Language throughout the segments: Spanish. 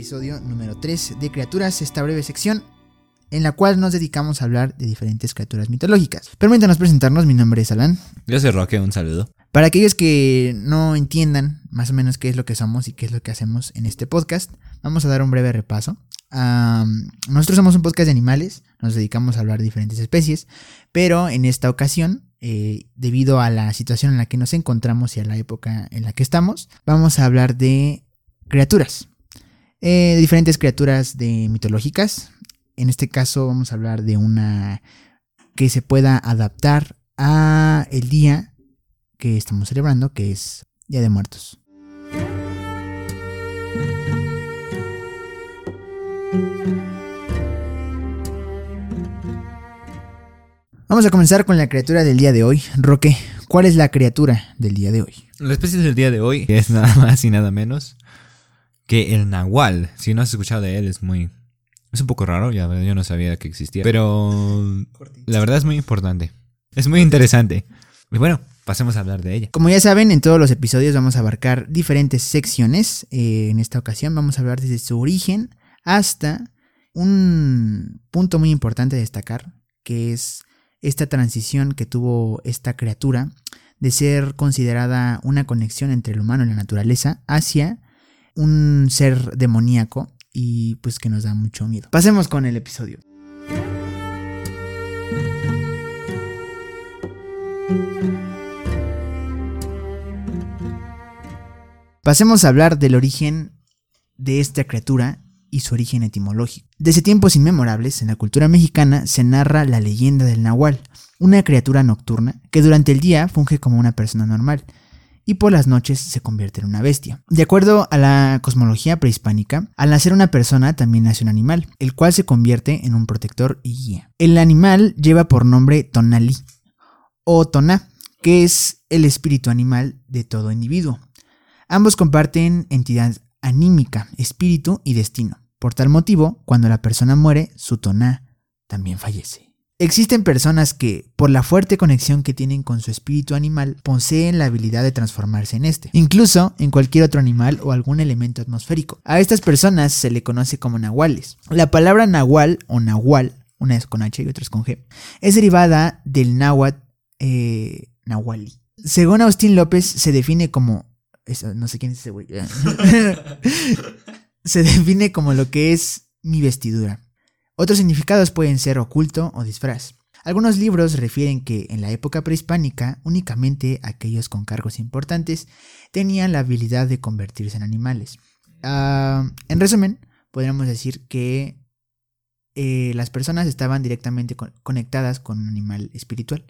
episodio número 3 de Criaturas, esta breve sección en la cual nos dedicamos a hablar de diferentes criaturas mitológicas. Permítanos presentarnos, mi nombre es Alan. Yo soy Roque, un saludo. Para aquellos que no entiendan más o menos qué es lo que somos y qué es lo que hacemos en este podcast, vamos a dar un breve repaso. nosotros somos un podcast de animales, nos dedicamos a hablar de diferentes especies, pero en esta ocasión, eh, debido a la situación en la que nos encontramos y a la época en la que estamos, vamos a hablar de criaturas. Eh, diferentes criaturas de mitológicas. En este caso vamos a hablar de una que se pueda adaptar a el día que estamos celebrando, que es Día de Muertos. Vamos a comenzar con la criatura del día de hoy. Roque, ¿cuál es la criatura del día de hoy? La especie del día de hoy es nada más y nada menos que el nahual. Si no has escuchado de él, es muy... Es un poco raro, yo no sabía que existía. Pero la verdad es muy importante. Es muy interesante. Y bueno, pasemos a hablar de ella. Como ya saben, en todos los episodios vamos a abarcar diferentes secciones. Eh, en esta ocasión vamos a hablar desde su origen hasta un punto muy importante de destacar, que es esta transición que tuvo esta criatura de ser considerada una conexión entre el humano y la naturaleza hacia un ser demoníaco y pues que nos da mucho miedo. Pasemos con el episodio. Pasemos a hablar del origen de esta criatura y su origen etimológico. Desde tiempos inmemorables, en la cultura mexicana se narra la leyenda del nahual, una criatura nocturna que durante el día funge como una persona normal y por las noches se convierte en una bestia. De acuerdo a la cosmología prehispánica, al nacer una persona también nace un animal, el cual se convierte en un protector y guía. El animal lleva por nombre Tonali o Toná, que es el espíritu animal de todo individuo. Ambos comparten entidad anímica, espíritu y destino. Por tal motivo, cuando la persona muere, su toná también fallece. Existen personas que, por la fuerte conexión que tienen con su espíritu animal, poseen la habilidad de transformarse en este, incluso en cualquier otro animal o algún elemento atmosférico. A estas personas se le conoce como nahuales. La palabra nahual o nahual, una es con H y otra es con G, es derivada del náhuatl eh, nahuali. Según Austin López, se define como no sé quién es ese güey. se define como lo que es mi vestidura. Otros significados pueden ser oculto o disfraz. Algunos libros refieren que en la época prehispánica únicamente aquellos con cargos importantes tenían la habilidad de convertirse en animales. Ah, en resumen, podríamos decir que eh, las personas estaban directamente conectadas con un animal espiritual.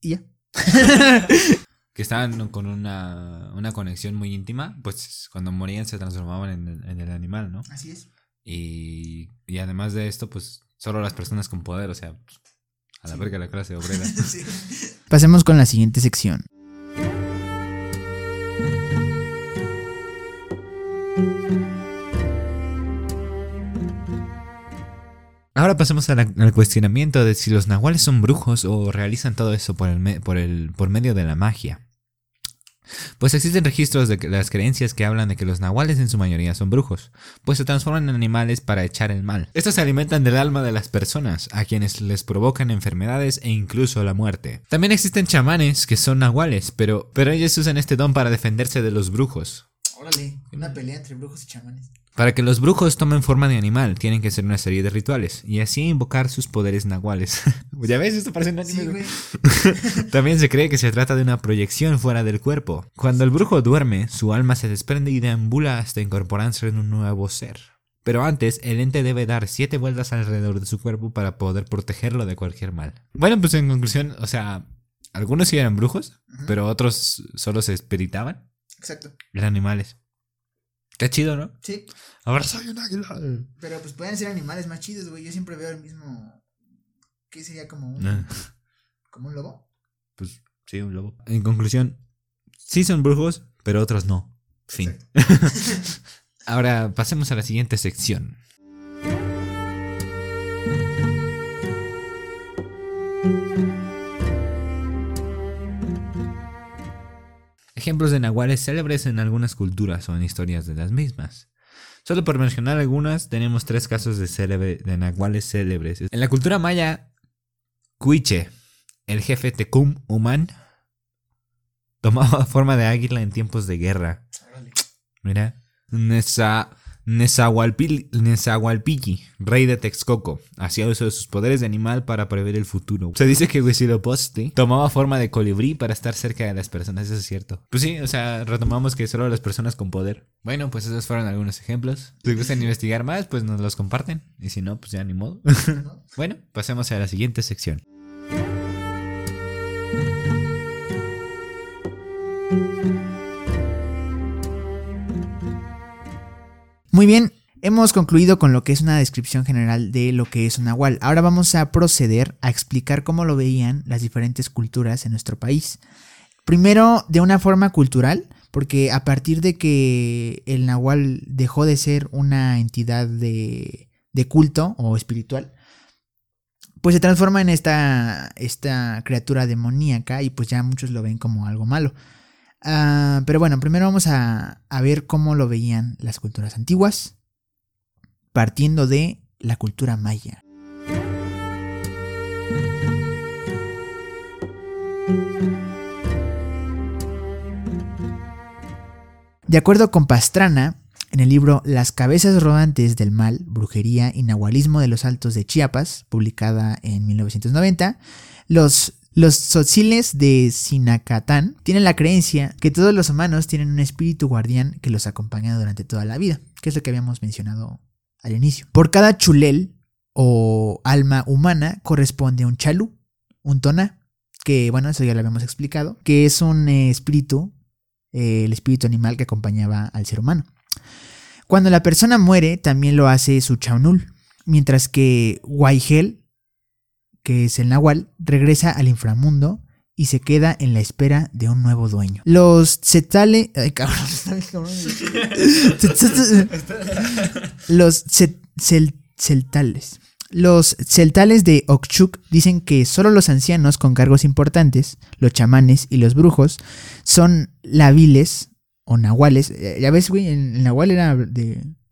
Y ya. que estaban con una, una, conexión muy íntima, pues cuando morían se transformaban en, el animal, ¿no? Así es. Y, y, además de esto, pues solo las personas con poder, o sea, a la verga la clase obrera. Pasemos con la siguiente sección. Ahora pasemos al cuestionamiento de si los nahuales son brujos o realizan todo eso por, el, por, el, por medio de la magia. Pues existen registros de las creencias que hablan de que los nahuales en su mayoría son brujos, pues se transforman en animales para echar el mal. Estos se alimentan del alma de las personas, a quienes les provocan enfermedades e incluso la muerte. También existen chamanes que son nahuales, pero, pero ellos usan este don para defenderse de los brujos. Órale, una pelea entre brujos y chamanes. Para que los brujos tomen forma de animal, tienen que hacer una serie de rituales y así invocar sus poderes nahuales. ¿Ya ves? Esto parece un anime. También se cree que se trata de una proyección fuera del cuerpo. Cuando el brujo duerme, su alma se desprende y deambula hasta incorporarse en un nuevo ser. Pero antes, el ente debe dar siete vueltas alrededor de su cuerpo para poder protegerlo de cualquier mal. Bueno, pues en conclusión, o sea, algunos sí eran brujos, pero otros solo se espiritaban. Exacto. Eran animales. Qué chido, ¿no? Sí. Ahora soy un águila. Pero pues pueden ser animales más chidos, güey. Yo siempre veo el mismo. ¿Qué sería como un. Ah. como un lobo? Pues sí, un lobo. En conclusión, sí son brujos, pero otros no. Fin. Ahora pasemos a la siguiente sección. Ejemplos de nahuales célebres en algunas culturas o en historias de las mismas. Solo por mencionar algunas, tenemos tres casos de, célebre, de nahuales célebres. En la cultura maya, Cuiche, el jefe Tecum Human, tomaba forma de águila en tiempos de guerra. Mira, Nesa, Nezahualpilli, rey de Texcoco, hacía uso de sus poderes de animal para prever el futuro. Se dice que Huitzilopochtli tomaba forma de colibrí para estar cerca de las personas, eso es cierto. Pues sí, o sea, retomamos que solo las personas con poder. Bueno, pues esos fueron algunos ejemplos. Si gustan investigar más, pues nos los comparten. Y si no, pues ya ni modo. bueno, pasemos a la siguiente sección. Muy bien, hemos concluido con lo que es una descripción general de lo que es un nahual. Ahora vamos a proceder a explicar cómo lo veían las diferentes culturas en nuestro país. Primero, de una forma cultural, porque a partir de que el nahual dejó de ser una entidad de, culto o espiritual, pues se transforma en esta, esta criatura demoníaca y pues ya muchos lo ven como algo malo. Ah, pero bueno, primero vamos a, a ver cómo lo veían las culturas antiguas, partiendo de la cultura maya. De acuerdo con Pastrana, en el libro Las cabezas rodantes del mal, brujería y nahualismo de los altos de Chiapas, publicada en 1990, los los tzotziles de Sinacatán tienen la creencia que todos los humanos tienen un espíritu guardián que los acompaña durante toda la vida, que es lo que habíamos mencionado al inicio. Por cada chulel o alma humana corresponde un chalú, un tona, que bueno, eso ya lo habíamos explicado, que es un eh, espíritu, eh, el espíritu animal que acompañaba al ser humano. Cuando la persona muere, también lo hace su chaunul, mientras que Waigel que es el Nahual, regresa al inframundo y se queda en la espera de un nuevo dueño. Los Zetale... Ay, cabrón, Los Celtales. Los celtales de Okchuk dicen que solo los ancianos con cargos importantes, los chamanes y los brujos, son labiles o nahuales. Eh, ya ves, güey, el nahual era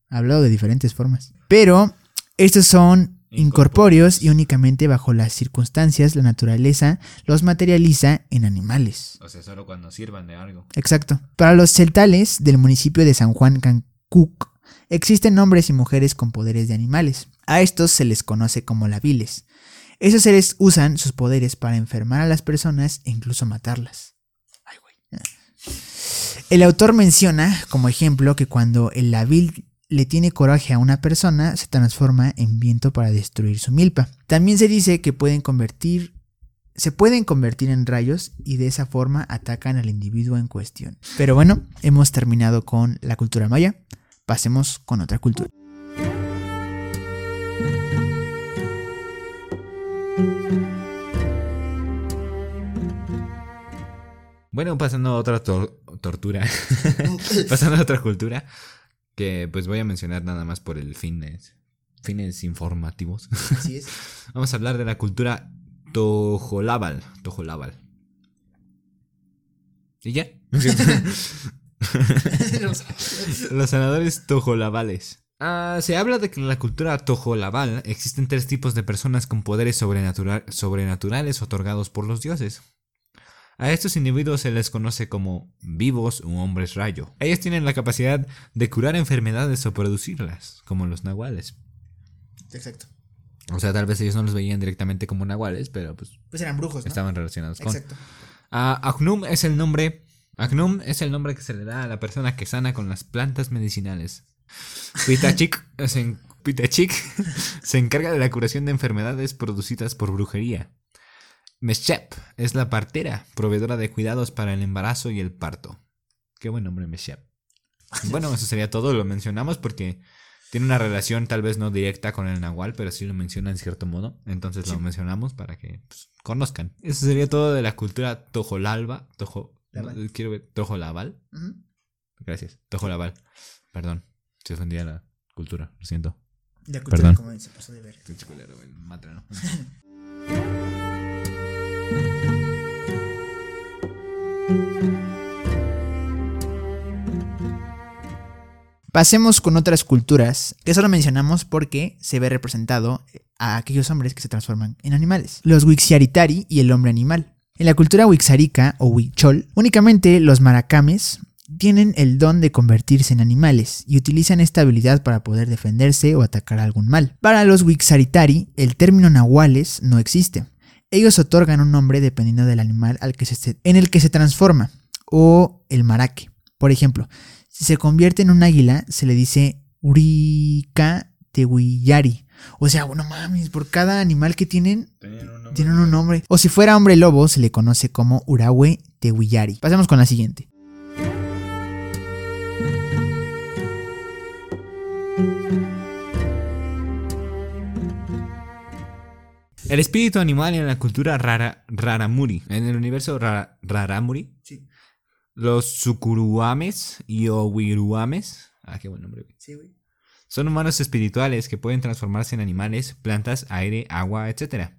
hablado de diferentes formas. Pero estos son incorpóreos y únicamente bajo las circunstancias la naturaleza los materializa en animales. O sea, solo cuando sirvan de algo. Exacto. Para los celtales del municipio de San Juan Cancuc existen hombres y mujeres con poderes de animales. A estos se les conoce como labiles. Esos seres usan sus poderes para enfermar a las personas e incluso matarlas. Ay, güey. El autor menciona como ejemplo que cuando el labil le tiene coraje a una persona, se transforma en viento para destruir su milpa. También se dice que pueden convertir, se pueden convertir en rayos y de esa forma atacan al individuo en cuestión. Pero bueno, hemos terminado con la cultura maya. Pasemos con otra cultura. Bueno, pasando a otra tortura. pasando a otra cultura que pues voy a mencionar nada más por el fines, fines informativos. Así es. Vamos a hablar de la cultura Tojolabal. Tojolabal. ¿Y ya? Los sanadores tojolabales. Ah, se habla de que en la cultura tojolabal existen tres tipos de personas con poderes sobrenaturales otorgados por los dioses. A estos individuos se les conoce como vivos o hombres rayo. Ellos tienen la capacidad de curar enfermedades o producirlas, como los nahuales. Exacto. O sea, tal vez ellos no los veían directamente como nahuales, pero pues... Pues eran brujos, ¿no? Estaban relacionados con... Exacto. Uh, es el nombre... Agnum es el nombre que se le da a la persona que sana con las plantas medicinales. Pitachik se, Pitachik se encarga de la curación de enfermedades producidas por brujería. Meshep es la partera, proveedora de cuidados para el embarazo y el parto. Qué buen nombre, Meshep. Bueno, eso sería todo, lo mencionamos porque tiene una relación tal vez no directa con el Nahual, pero sí lo menciona en cierto modo. Entonces lo mencionamos para que pues, conozcan. Eso sería todo de la cultura Tojolalba. Tojo, quiero ver, Tojolabal. Gracias, Tojolabal. Perdón, se ofendía la cultura, lo siento. La cultura, Perdón. como se pasó de ver. Pasemos con otras culturas, que solo mencionamos porque se ve representado a aquellos hombres que se transforman en animales. Los Wixiaritari y el hombre animal. En la cultura wixarica o huichol, únicamente los maracames tienen el don de convertirse en animales y utilizan esta habilidad para poder defenderse o atacar a algún mal. Para los wixaritari, el término nahuales no existe. Ellos otorgan un nombre dependiendo del animal al que se, en el que se transforma o el maraque. Por ejemplo, si se convierte en un águila, se le dice Urika Tewiyari. O sea, bueno mames, por cada animal que tienen, tienen un nombre. O si fuera hombre lobo, se le conoce como Urawe Tewiyari. Pasemos con la siguiente. El espíritu animal en la cultura rara, raramuri. En el universo raramuri. Sí. Los sukuruames y owiruames. Ah, qué buen nombre. Sí, güey. Son humanos espirituales que pueden transformarse en animales, plantas, aire, agua, etc.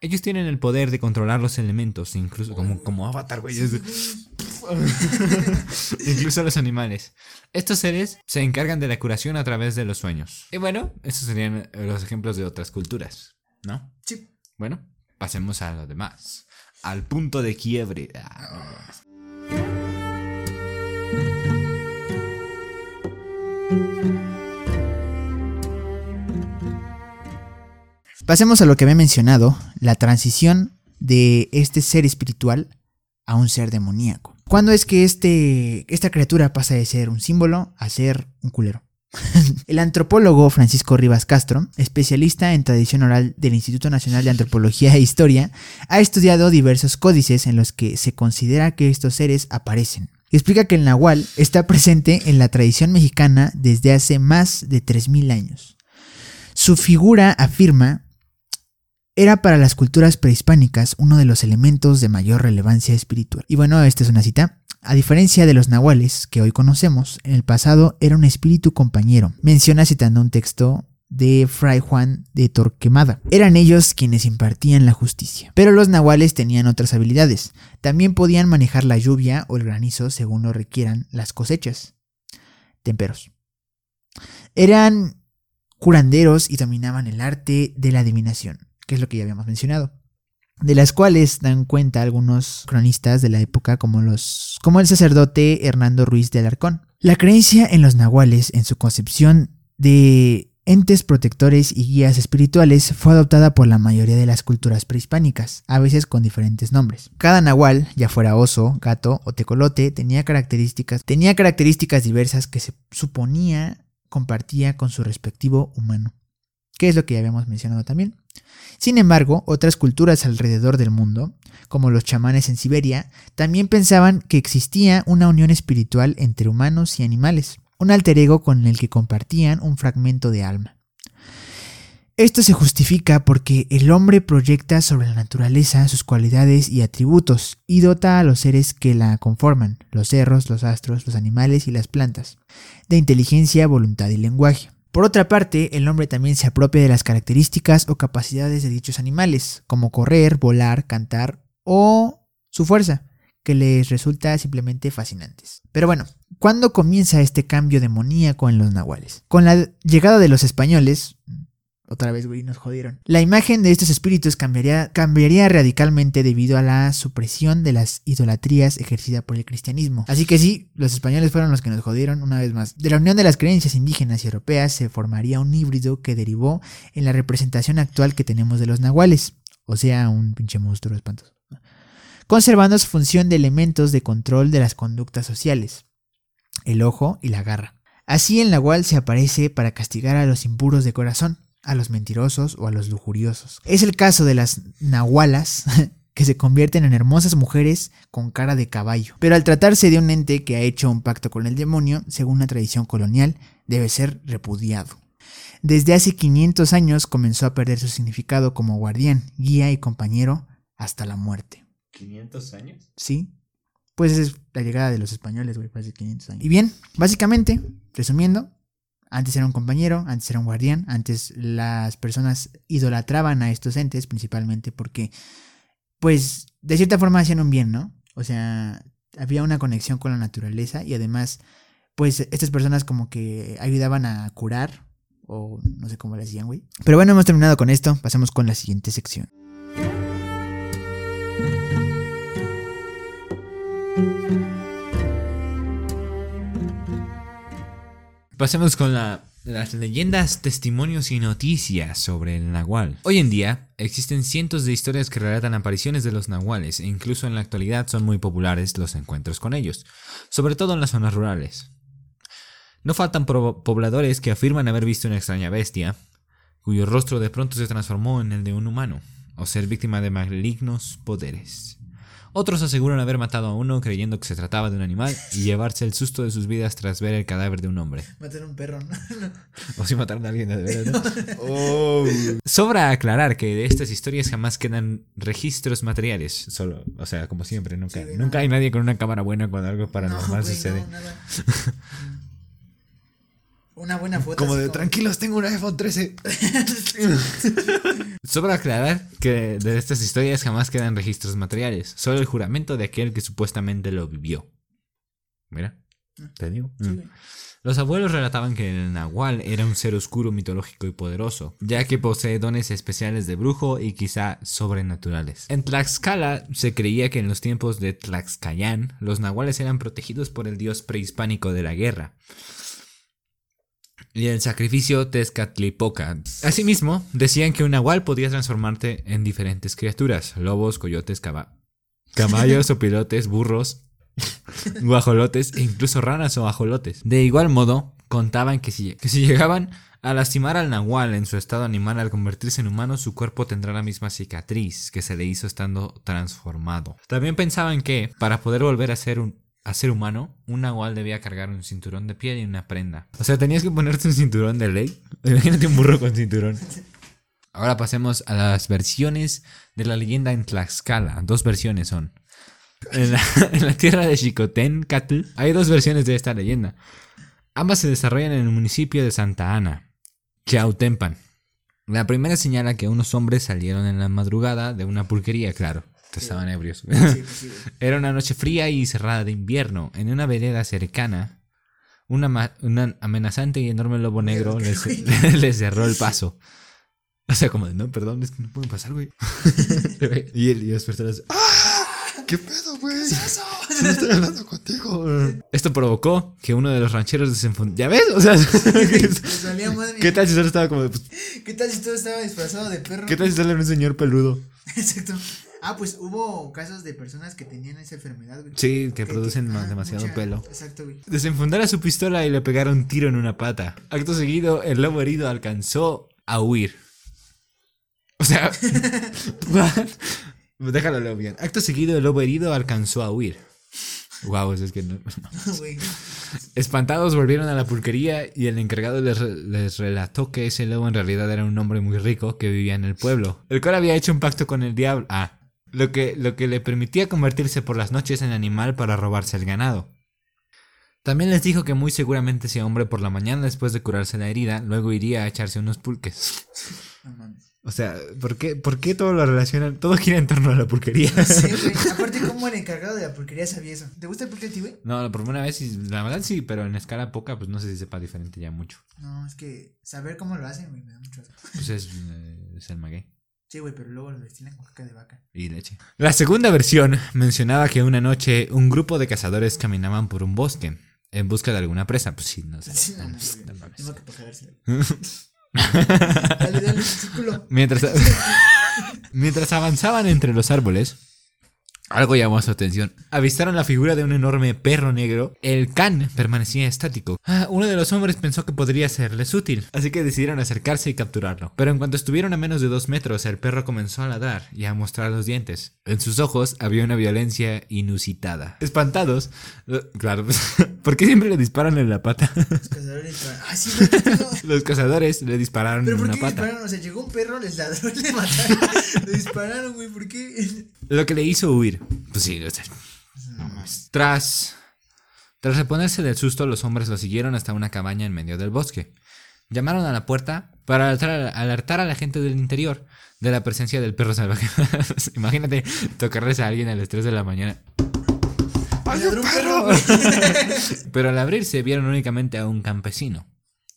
Ellos tienen el poder de controlar los elementos, incluso como, como avatar, güey. incluso los animales. Estos seres se encargan de la curación a través de los sueños. Y bueno, estos serían los ejemplos de otras culturas, ¿no? Sí. Bueno, pasemos a lo demás. Al punto de quiebre. Ah, Pasemos a lo que había mencionado, la transición de este ser espiritual a un ser demoníaco. ¿Cuándo es que este, esta criatura pasa de ser un símbolo a ser un culero? El antropólogo Francisco Rivas Castro, especialista en tradición oral del Instituto Nacional de Antropología e Historia, ha estudiado diversos códices en los que se considera que estos seres aparecen. explica que el nahual está presente en la tradición mexicana desde hace más de 3.000 años. Su figura afirma era para las culturas prehispánicas uno de los elementos de mayor relevancia espiritual. Y bueno, esta es una cita. A diferencia de los nahuales que hoy conocemos, en el pasado era un espíritu compañero. Menciona citando un texto de Fray Juan de Torquemada. Eran ellos quienes impartían la justicia. Pero los nahuales tenían otras habilidades. También podían manejar la lluvia o el granizo según lo requieran las cosechas. Temperos. Eran curanderos y dominaban el arte de la adivinación que es lo que ya habíamos mencionado, de las cuales dan cuenta algunos cronistas de la época como, los, como el sacerdote Hernando Ruiz de Alarcón. La creencia en los nahuales, en su concepción de entes protectores y guías espirituales fue adoptada por la mayoría de las culturas prehispánicas, a veces con diferentes nombres. Cada nahual, ya fuera oso, gato o tecolote, tenía características, tenía características diversas que se suponía compartía con su respectivo humano, que es lo que ya habíamos mencionado también. Sin embargo, otras culturas alrededor del mundo, como los chamanes en Siberia, también pensaban que existía una unión espiritual entre humanos y animales, un alter ego con el que compartían un fragmento de alma. Esto se justifica porque el hombre proyecta sobre la naturaleza sus cualidades y atributos y dota a los seres que la conforman, los cerros, los astros, los animales y las plantas, de inteligencia, voluntad y lenguaje. Por otra parte, el hombre también se apropia de las características o capacidades de dichos animales, como correr, volar, cantar o su fuerza, que les resulta simplemente fascinantes. Pero bueno, ¿cuándo comienza este cambio demoníaco en los nahuales? Con la llegada de los españoles, otra vez, güey, nos jodieron. La imagen de estos espíritus cambiaría, radicalmente debido a la supresión de las idolatrías ejercida por el cristianismo. Así que sí, los españoles fueron los que nos jodieron una vez más. De la unión de las creencias indígenas y europeas se formaría un híbrido que derivó en la representación actual que tenemos de los nahuales. O sea, un pinche monstruo espantoso. Conservando su función de elementos de control de las conductas sociales. El ojo y la garra. Así el nahual se aparece para castigar a los impuros de corazón a los mentirosos o a los lujuriosos. Es el caso de las nahualas, que se convierten en hermosas mujeres con cara de caballo. Pero al tratarse de un ente que ha hecho un pacto con el demonio, según la tradición colonial, debe ser repudiado. Desde hace 500 años comenzó a perder su significado como guardián, guía y compañero hasta la muerte. ¿500 años? Sí. Pues es la llegada de los españoles, güey, hace 500 años. Y bien, básicamente, resumiendo, antes era un compañero, antes era un guardián, antes las personas idolatraban a estos entes principalmente porque, pues, de cierta forma hacían un bien, ¿no? O sea, había una conexión con la naturaleza y además, pues estas personas como que ayudaban a curar, o no sé cómo le decían, güey. Pero bueno, hemos terminado con esto, pasamos con la siguiente sección. Pasemos con la- las leyendas, testimonios y noticias sobre el nahual. Hoy en día existen cientos de historias que relatan apariciones de los nahuales e incluso en la actualidad son muy populares los encuentros con ellos, sobre todo en las zonas rurales. No faltan pobladores que afirman haber visto una extraña bestia, cuyo rostro de pronto se transformó en el de un humano, o ser víctima de malignos poderes. Otros aseguran haber matado a uno creyendo que se trataba de un animal y llevarse el susto de sus vidas tras ver el cadáver de un hombre. Matar a un perro, ¿no? O si mataron a alguien de verdad. ¿no? Oh. Sobra aclarar que de estas historias jamás quedan registros materiales. Solo, o sea, como siempre, nunca, Sí, nunca no. hay nadie con una cámara buena cuando algo No, paranormal güey, sucede. Una buena foto. como de tranquilos, tengo un iPhone 13. de- Sobra aclarar que de estas historias jamás quedan registros materiales. Solo el juramento de aquel que supuestamente lo vivió. Mira, te digo. Sí, Mm. Los abuelos relataban que el nahual era un ser oscuro, mitológico y poderoso, ya que posee dones especiales de brujo y quizá sobrenaturales. En Tlaxcala se creía que en los tiempos de Tlaxcayán los nahuales eran protegidos por el dios prehispánico de la guerra y el sacrificio Tezcatlipoca. Asimismo, decían que un nahual podía transformarte en diferentes criaturas: lobos, coyotes, caba- caballos o pilotes, burros, guajolotes e incluso ranas o ajolotes. De igual modo, contaban que si, que si llegaban a lastimar al nahual en su estado animal al convertirse en humano, su cuerpo tendrá la misma cicatriz que se le hizo estando transformado. También pensaban que, para poder volver a ser un a ser humano, un nahual debía cargar un cinturón de piel y una prenda. O sea, tenías que ponerte un cinturón de ley. Imagínate un burro con cinturón. Ahora pasemos a las versiones de la leyenda en Tlaxcala. Dos versiones son. En la, tierra de Xicoténcatl hay dos versiones de esta leyenda. Ambas se desarrollan en el municipio de Santa Ana, Chautempan. La primera señala que unos hombres salieron en la madrugada de una pulquería, claro. Estaban ebrios. Sí, sí, güey. Era una noche fría y cerrada de invierno. En una vereda cercana, una, una amenazante y enorme lobo negro les, les cerró el paso. O sea, como de, no, perdón, es que no pueden pasar, güey. y, el, y las personas, ¡ah! ¿Qué pedo, güey? No estoy hablando contigo. Esto provocó que uno de los rancheros desenfundara. ¿Ya ves? O sea, madre. ¿qué tal si solo estaba como de, pues, ¿Qué tal si todo estaba disfrazado de perro? ¿Qué tal si solo era un señor peludo? Exacto. Ah, pues hubo casos de personas que tenían esa enfermedad, güey. Sí, que producen ah, demasiado mucha- pelo. Exacto, güey. Desenfundara su pistola y le pegaron un tiro en una pata. Acto seguido, el lobo herido alcanzó a huir. O sea, déjalo leo bien. Acto seguido, el lobo herido alcanzó a huir. Wow, es que no. Espantados volvieron a la pulquería y el encargado les, les relató que ese lobo en realidad era un hombre muy rico que vivía en el pueblo, el cual había hecho un pacto con el diablo. Ah, lo que, lo que le permitía convertirse por las noches en animal para robarse el ganado. También les dijo que muy seguramente ese hombre por la mañana después de curarse la herida, luego iría a echarse unos pulques. O sea, ¿por qué, por qué todo lo relacionan? Todo gira en torno a la pulquería. Sí, güey. Aparte, ¿cómo el encargado de la porquería sabía eso? ¿Te gusta el pulque a ti, güey? No, la primera vez, sí, la verdad sí, pero en escala poca, pues no sé si sepa diferente ya mucho. No, es que saber cómo lo hacen, güey, me da mucho asco. Pues es, eh, es el maguey. Sí, güey, pero luego lo destilan con caca de vaca. y leche. La segunda versión mencionaba que una noche un grupo de cazadores caminaban por un bosque en busca de alguna presa. Pues sí, no sé. Sí, no, no, no, no. Tengo que dale, dale, círculo. Mientras, mientras avanzaban entre los árboles, algo llamó su atención. Avistaron la figura de un enorme perro negro. El can permanecía estático. Ah, uno de los hombres pensó que podría serles útil, así que decidieron acercarse y capturarlo. Pero en cuanto estuvieron a menos de dos metros, el perro comenzó a ladrar y a mostrar los dientes. En sus ojos había una violencia inusitada. Espantados, claro, pues, ¿por qué siempre le disparan en la pata? Los cazadores. Ah, sí, qué los cazadores le dispararon ¿Pero en por una qué pata. dispararon? O sea, llegó un perro, les ladró y le mataron. le dispararon, güey, ¿por qué? Lo que le hizo huir. Pues sí, o sea, No más. Tras, tras reponerse del susto, los hombres lo siguieron hasta una cabaña en medio del bosque. Llamaron a la puerta para alertar, alertar a la gente del interior de la presencia del perro salvaje. Imagínate tocarles a alguien a las 3 de la mañana. ¡Hay un perro! Pero al abrirse vieron únicamente a un campesino,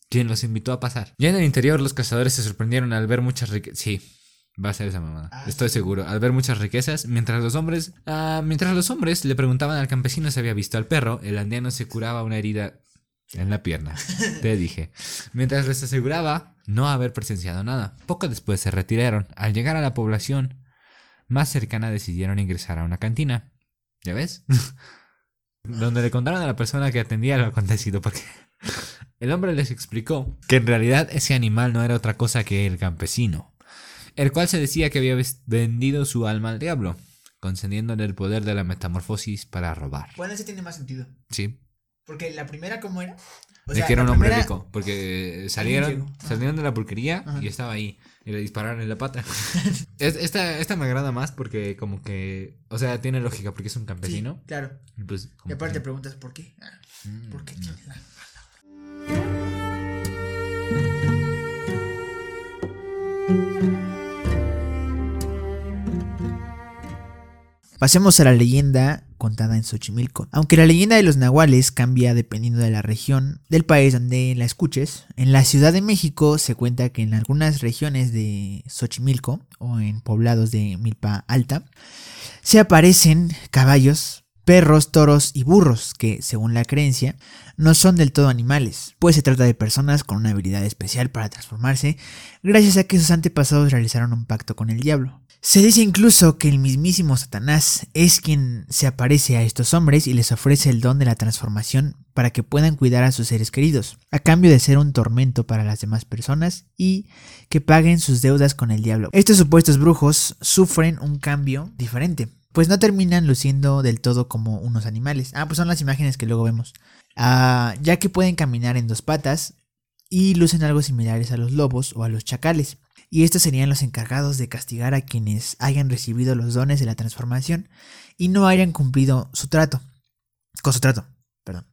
quien los invitó a pasar. Ya en el interior los cazadores se sorprendieron al ver muchas riquezas. Sí, va a ser esa mamada. Ah, Estoy seguro. Al ver muchas riquezas, mientras los hombres, ah, mientras los hombres le preguntaban al campesino si había visto al perro, el andiano se curaba una herida en la pierna. Te dije. Mientras les aseguraba no haber presenciado nada. Poco después se retiraron. Al llegar a la población más cercana decidieron ingresar a una cantina. ¿Ya ves? Donde le contaron a la persona que atendía lo acontecido porque el hombre les explicó que en realidad ese animal no era otra cosa que el campesino, el cual se decía que había vendido su alma al diablo, concediéndole el poder de la metamorfosis para robar. Bueno, ese tiene más sentido. Sí, Porque la primera, ¿cómo era? O de sea, que era un hombre primera- rico, porque salieron, salieron de la pulquería Ajá. y estaba ahí. Y le dispararon en la pata. Es- esta, esta me agrada más porque como que, o sea, tiene lógica porque es un Sí, campesino. claro. Y pues, Y aparte te que- preguntas por qué. Ah, Mm, ¿Por qué tiene Pasemos a la leyenda contada en Xochimilco. Aunque la leyenda de los nahuales cambia dependiendo de la región del país donde la escuches, en la Ciudad de México se cuenta que en algunas regiones de Xochimilco o en poblados de Milpa Alta se aparecen caballos, perros, toros y burros que, según la creencia, no son del todo animales, pues se trata de personas con una habilidad especial para transformarse gracias a que sus antepasados realizaron un pacto con el diablo. Se dice incluso que el mismísimo Satanás es quien se aparece a estos hombres y les ofrece el don de la transformación para que puedan cuidar a sus seres queridos, a cambio de ser un tormento para las demás personas y que paguen sus deudas con el diablo. Estos supuestos brujos sufren un cambio diferente, pues no terminan luciendo del todo como unos animales. Ah, pues son las imágenes que luego vemos. Ah, ya que pueden caminar en dos patas y lucen algo similares a los lobos o a los chacales. Y estos serían los encargados de castigar a quienes hayan recibido los dones de la transformación y no hayan cumplido su trato. Con su trato, perdón.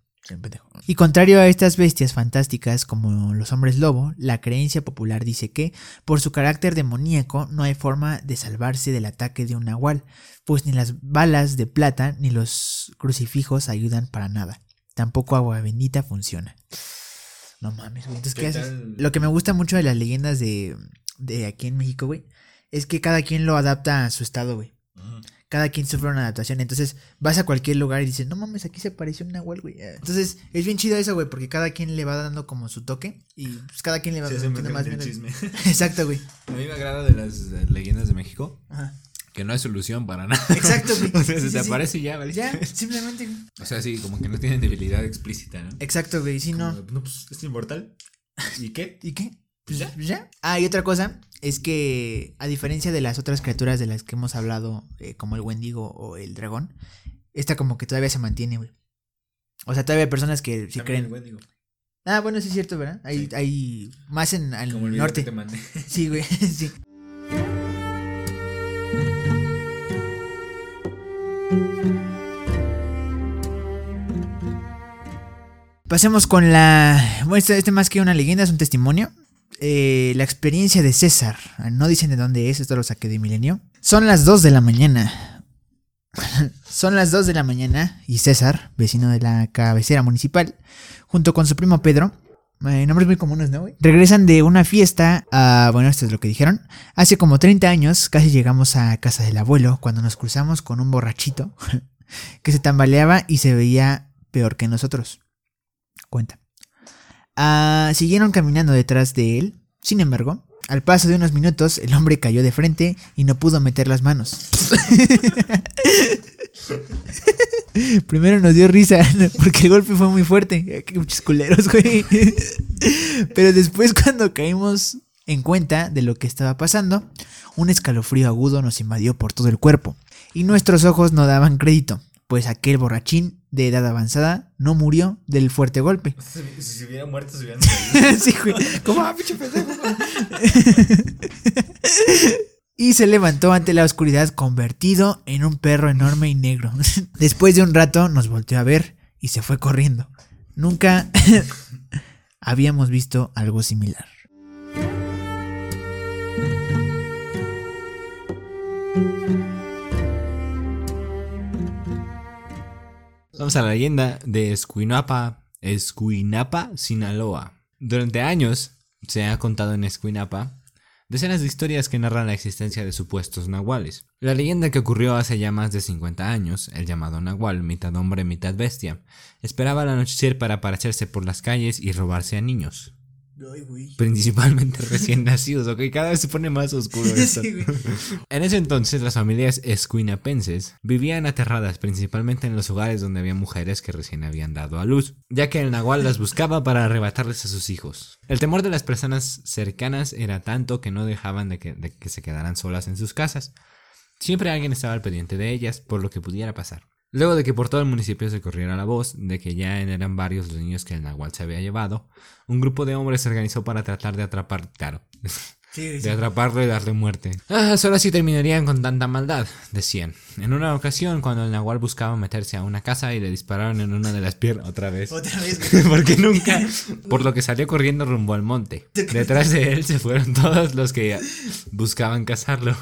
Y contrario a estas bestias fantásticas como los hombres lobo, la creencia popular dice que, por su carácter demoníaco, no hay forma de salvarse del ataque de un nahual, pues ni las balas de plata ni los crucifijos ayudan para nada. Tampoco agua bendita funciona. No mames, güey. Entonces, ¿qué, ¿Qué haces? Lo que me gusta mucho de las leyendas de, de aquí en México, güey, es que cada quien lo adapta a su estado, güey. Cada quien sufre una adaptación. Entonces, vas a cualquier lugar y dices, no mames, aquí se pareció un nahual, güey. Entonces, es bien chido eso, güey, porque cada quien le va dando como su toque y pues cada quien le va hace metiendo más chisme. Exacto, güey. A mí me agrada de las eh, leyendas de México Ajá. que no hay solución para nada. Exacto, güey. O sea, Sí, se sí, te sí. aparece y ya, ¿vale? Ya, simplemente, güey. O sea, sí, como que no tienen debilidad explícita, ¿no? Exacto, güey. Sí, no. Como de, No, pues es inmortal. ¿Y qué? ¿Y qué? Pues ya. ¿Ya? Ah, y otra cosa es que, a diferencia de las otras criaturas de las que hemos hablado, eh, como el Wendigo o el dragón, esta como que todavía se mantiene, güey. O sea, todavía hay personas que sí También creen. el. Ah, bueno, sí es cierto, ¿verdad? Hay, Sí. hay más en al Como el video que norte. te mandé. Sí, güey, sí. Pasemos con la... Bueno, este, este más que una leyenda, es un testimonio. Eh, la experiencia de César. No dicen de dónde es, esto lo saqué de Milenio. Son las 2 de la mañana. Son las 2 de la mañana y César, vecino de la cabecera municipal, junto con su primo Pedro, eh, nombres muy comunes, ¿no? Regresan de una fiesta a... Bueno, esto es lo que dijeron. Hace como 30 años casi llegamos a casa del abuelo cuando nos cruzamos con un borrachito que se tambaleaba y se veía peor que nosotros. Cuenta. Ah, siguieron caminando detrás de él. Sin embargo, al paso de unos minutos, el hombre cayó de frente y no pudo meter las manos. Primero nos dio risa porque el golpe fue muy fuerte. Muchos culeros, güey. Pero después, cuando caímos en cuenta de lo que estaba pasando, un escalofrío agudo nos invadió por todo el cuerpo. Y nuestros ojos no daban crédito, pues aquel borrachín de edad avanzada no murió del fuerte golpe. Si, si hubiera muerto, se hubieran sí, güey. ¿Cómo pinche pendejo? y se levantó ante la oscuridad convertido en un perro enorme y negro. Después de un rato nos volteó a ver y se fue corriendo. Nunca habíamos visto algo similar. Vamos a la leyenda de Escuinapa, Escuinapa, Sinaloa. Durante años se ha contado en Escuinapa decenas de historias que narran la existencia de supuestos nahuales. La leyenda que ocurrió hace ya más de 50 años, el llamado nahual, mitad hombre, mitad bestia, esperaba al anochecer para aparecerse por las calles y robarse a niños. Principalmente recién nacidos, ok, cada vez se pone más oscuro esto. en ese entonces las familias escuinapenses vivían aterradas principalmente en los hogares donde había mujeres que recién habían dado a luz, ya que el nahual las buscaba para arrebatarles a sus hijos. El temor de las personas cercanas era tanto que no dejaban de que, de que se quedaran solas en sus casas. Siempre alguien estaba al pendiente de ellas por lo que pudiera pasar. Luego de que por todo el municipio se corriera la voz de que ya eran varios los niños que el Nahual se había llevado, un grupo de hombres se organizó para tratar de atrapar, claro, de atraparlo y darle muerte. Ah, solo así terminarían con tanta maldad, decían. En una ocasión, cuando el Nahual buscaba meterse a una casa y le dispararon en una de las piernas otra vez. Otra vez. Porque nunca. Por lo que salió corriendo rumbo al monte. Detrás de él se fueron todos los que buscaban cazarlo.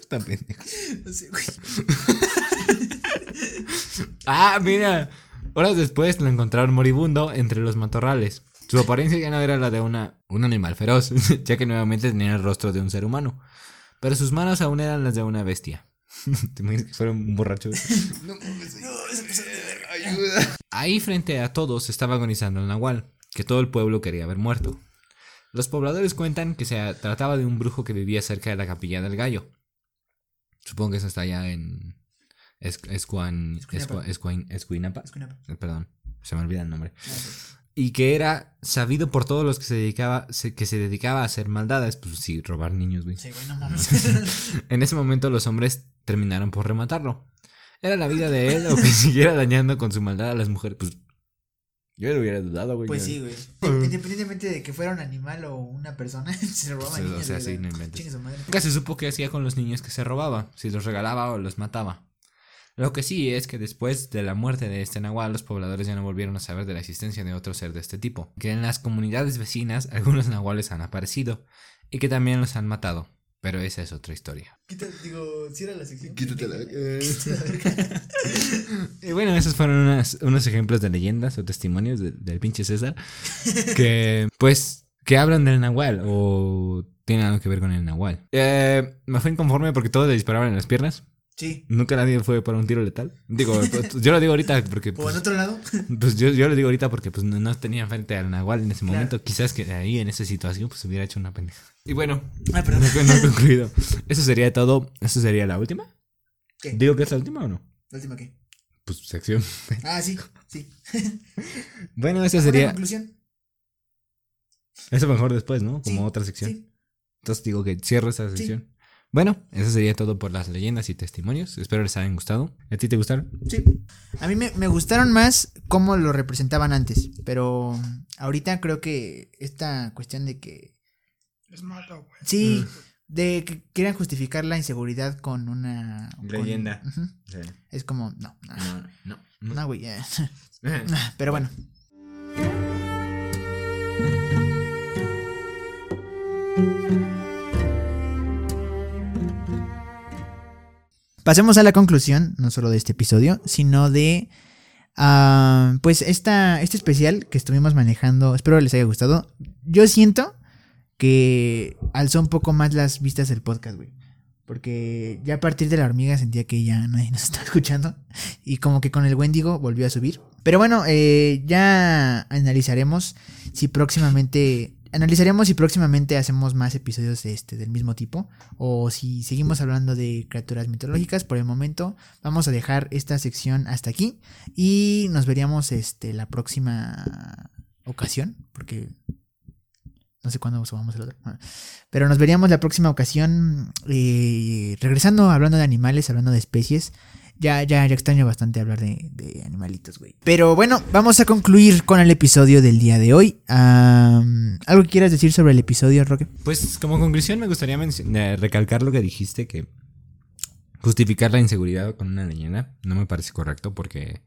Ah, mira. Horas después lo encontraron moribundo entre los matorrales. Su apariencia ya no era la de una, un animal feroz, ya que nuevamente tenía el rostro de un ser humano. Pero sus manos aún eran las de una bestia. ¿Te imaginas que fuera un borracho? No, verga. Ahí frente a todos estaba agonizando el nahual, que todo el pueblo quería ver muerto. Los pobladores cuentan que se trataba de un brujo que vivía cerca de la capilla del gallo. Supongo que eso está allá en Es- Escuan, Escuinapa. Escua- Escuin- Escuinapa. Escuinapa. Perdón, se me olvida el nombre. Y que era sabido por todos los que se dedicaba, se- que se dedicaba a hacer maldades, pues sí, robar niños, güey. Sí, güey, no mames. En ese momento los hombres terminaron por rematarlo. Era la vida de él o que siguiera dañando con su maldad a las mujeres. Pues yo lo hubiera dudado, güey. Pues sí, güey. Independientemente de que fuera un animal o una persona, se robaba Sí, o niños. sea, sí, no inventes. chingue su madre. Nunca se supo qué hacía con los niños que se robaba, si los regalaba o los mataba. Lo que sí es que después de la muerte de este nahual, los pobladores ya no volvieron a saber de la existencia de otro ser de este tipo. Que en las comunidades vecinas algunos nahuales han aparecido y que también los han matado. Pero esa es otra historia. Quita, digo, cierra la sección. Quítatela. Quítatela, verga. Y bueno, esos fueron unas- unos ejemplos de leyendas o testimonios de- del pinche César. Que, pues, que hablan del Nahual o tienen algo que ver con el Nahual. Eh, me fue inconforme porque todos le disparaban en las piernas. Sí. Nunca nadie fue por un tiro letal. Digo, pues, yo lo digo ahorita porque. O en Pues, otro lado. pues yo, yo lo digo ahorita porque pues no, no tenía frente al Nahual en ese momento. Quizás que ahí en esa situación pues hubiera hecho una pendeja. Y bueno, Ah, perdón. no, no he concluido. Eso sería todo. ¿Eso sería la última? ¿Qué? ¿Digo que es la última o no? ¿La última qué? Pues sección. Ah, sí, sí. Bueno, esa ¿Una sería. conclusión? Eso mejor después, ¿no? Como Sí, otra sección. Sí. Entonces digo que cierro esa sección. Bueno, eso sería todo por las leyendas y testimonios. Espero les hayan gustado. ¿A ti te gustaron? Sí. A mí me, me gustaron más cómo lo representaban antes, pero ahorita creo que esta cuestión de que... Es malo, güey. Sí, Mm. de que quieran justificar la inseguridad con una... con- Leyenda. Es como, no, no, No, no. no. no, güey. eh. Pero bueno. Pasemos a la conclusión, no solo de este episodio, sino de ah, pues esta, este especial que estuvimos manejando. Espero les haya gustado. Yo siento que alzó un poco más las vistas del podcast, güey. Porque ya a partir de la hormiga sentía que ya nadie nos estaba escuchando. Y como que con el Wendigo volvió a subir. Pero bueno, eh, ya analizaremos si próximamente. Analizaremos si próximamente hacemos más episodios este, del mismo tipo. O si seguimos hablando de criaturas mitológicas. Por el momento, vamos a dejar esta sección hasta aquí. Y nos veríamos este, la próxima ocasión. Porque no sé cuándo subamos el otro. Bueno, Pero nos veríamos la próxima ocasión. eh, regresando, hablando de animales, hablando de especies. Ya, ya, ya extraño bastante hablar de, de animalitos, güey. Pero bueno, vamos a concluir con el episodio del día de hoy. ¿Algo que quieras decir sobre el episodio, Roque? Pues como conclusión me gustaría eh, recalcar lo que dijiste, que justificar la inseguridad con una leyenda no me parece correcto porque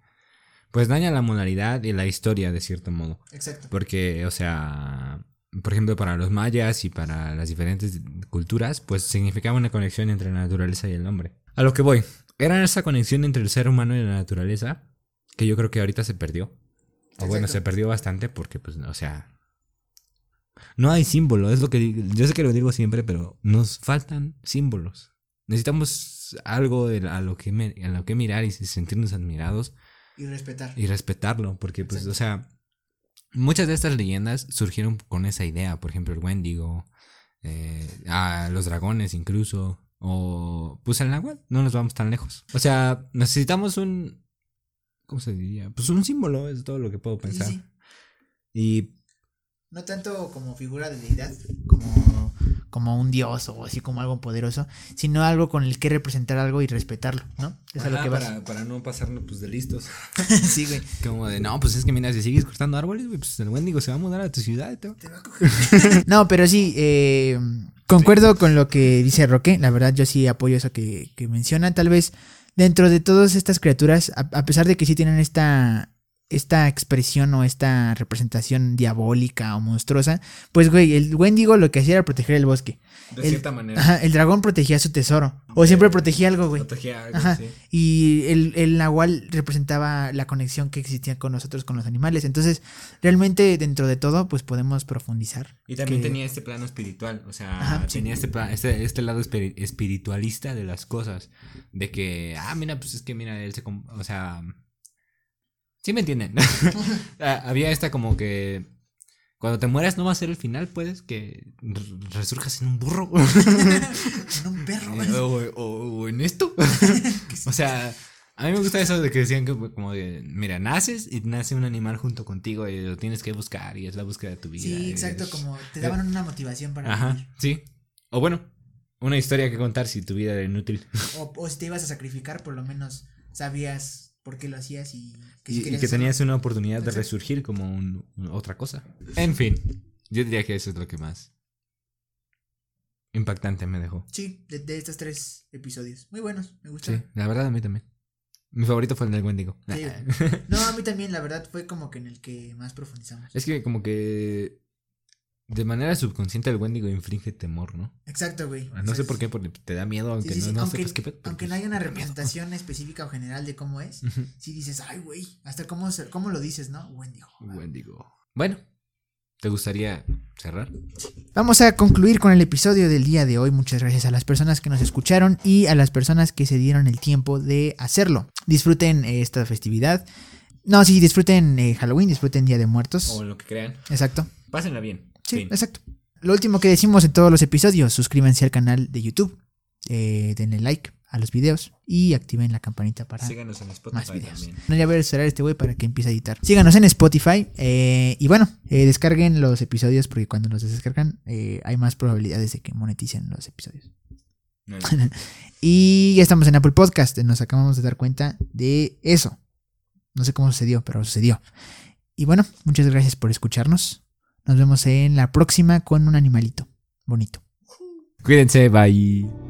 pues daña la modalidad y la historia de cierto modo. Exacto. Porque, o sea, por ejemplo, para los mayas y para las diferentes culturas, pues significaba una conexión entre la naturaleza y el hombre. A lo que voy. era esa conexión entre el ser humano y la naturaleza que yo creo que ahorita se perdió. O bueno, se perdió bastante porque, pues, o sea, no hay símbolo. Es lo que yo sé que lo digo siempre, pero nos faltan símbolos. Necesitamos algo a lo que, a lo que mirar y sentirnos admirados. Y respetar. Y respetarlo, porque, pues, o sea, muchas de estas leyendas surgieron con esa idea. Por ejemplo, el Wendigo, eh, a los dragones incluso, o pues el Nahual. No nos vamos tan lejos. O sea, necesitamos un, ¿Cómo se diría? Pues un símbolo es todo lo que puedo pensar. Y. No tanto como figura de deidad, como, como un dios o así como algo poderoso, sino algo con el que representar algo y respetarlo, ¿no? Es lo que para, para no pasarnos pues de listos. sí, güey. Como de, no, pues es que mira, si sigues cortando árboles, güey, pues el Wendigo se va a mudar a tu ciudad y no, pero sí, eh, concuerdo con lo que dice Roque. La verdad, yo sí apoyo eso que, que menciona. Tal vez dentro de todas estas criaturas, a, pesar de que sí tienen esta, esta expresión o esta representación diabólica o monstruosa, pues güey, el Wendigo lo que hacía era proteger el bosque. De cierta manera. Ajá, el dragón protegía su tesoro. O siempre protegía algo, güey. Protegía algo, ajá. Y el, el, nahual representaba la conexión que existía con nosotros, con los animales. Entonces, realmente, dentro de todo, pues podemos profundizar. Y también tenía este plano espiritual. O sea, tenía este, este, este, lado espiritualista de las cosas. De que, ah, mira, pues es que, mira, él se. O sea. Sí me entienden. Ah, había esta como que cuando te mueras no va a ser el final, puedes que resurjas en un burro. en un perro. Eh, o, en esto. o sea, a mí me gusta eso de que decían que como de, mira, naces y nace un animal junto contigo y lo tienes que buscar y es la búsqueda de tu vida. Sí, exacto, como te daban una motivación para Ajá, sí. O bueno, una historia que contar si tu vida era inútil. O, o si te ibas a sacrificar, por lo menos sabías por qué lo hacías y que, que tenías una oportunidad de resurgir como otra cosa. En fin, yo diría que eso es lo que más impactante me dejó. Sí, de, estos tres episodios. Muy buenos, me gustaron. Sí, la verdad a mí también. Mi favorito fue el del Wendigo. no, a mí también, la verdad, fue como que en el que más profundizamos. Es que como que de manera subconsciente el Wendigo inflige temor, ¿no? Exacto, güey. No sé por qué, porque te da miedo, aunque no, aunque, Aunque no haya una representación específica o general de cómo es, si dices, ay, güey, hasta cómo, cómo lo dices, ¿no? Wendigo. Wendigo. Bueno, ¿te gustaría cerrar? Vamos a concluir con el episodio del día de hoy. Muchas gracias a las personas que nos escucharon y a las personas que se dieron el tiempo de hacerlo. Disfruten esta festividad. No, sí, disfruten eh, Halloween, disfruten Día de Muertos. O lo que crean. Exacto. Pásenla bien. Sí, exacto. Lo último que decimos en todos los episodios, suscríbanse al canal de YouTube, eh, denle like a los videos y activen la campanita para Síganos en Spotify más videos. No, ya voy a cerrar este güey para que empiece a editar. Síganos en Spotify eh, y bueno, eh, descarguen los episodios porque cuando los descargan eh, hay más probabilidades de que moneticen los episodios. y ya estamos en Apple Podcast, nos acabamos de dar cuenta de eso. No sé cómo sucedió, pero sucedió. Y bueno, muchas gracias por escucharnos. Nos vemos en la próxima con un animalito bonito. Cuídense, bye.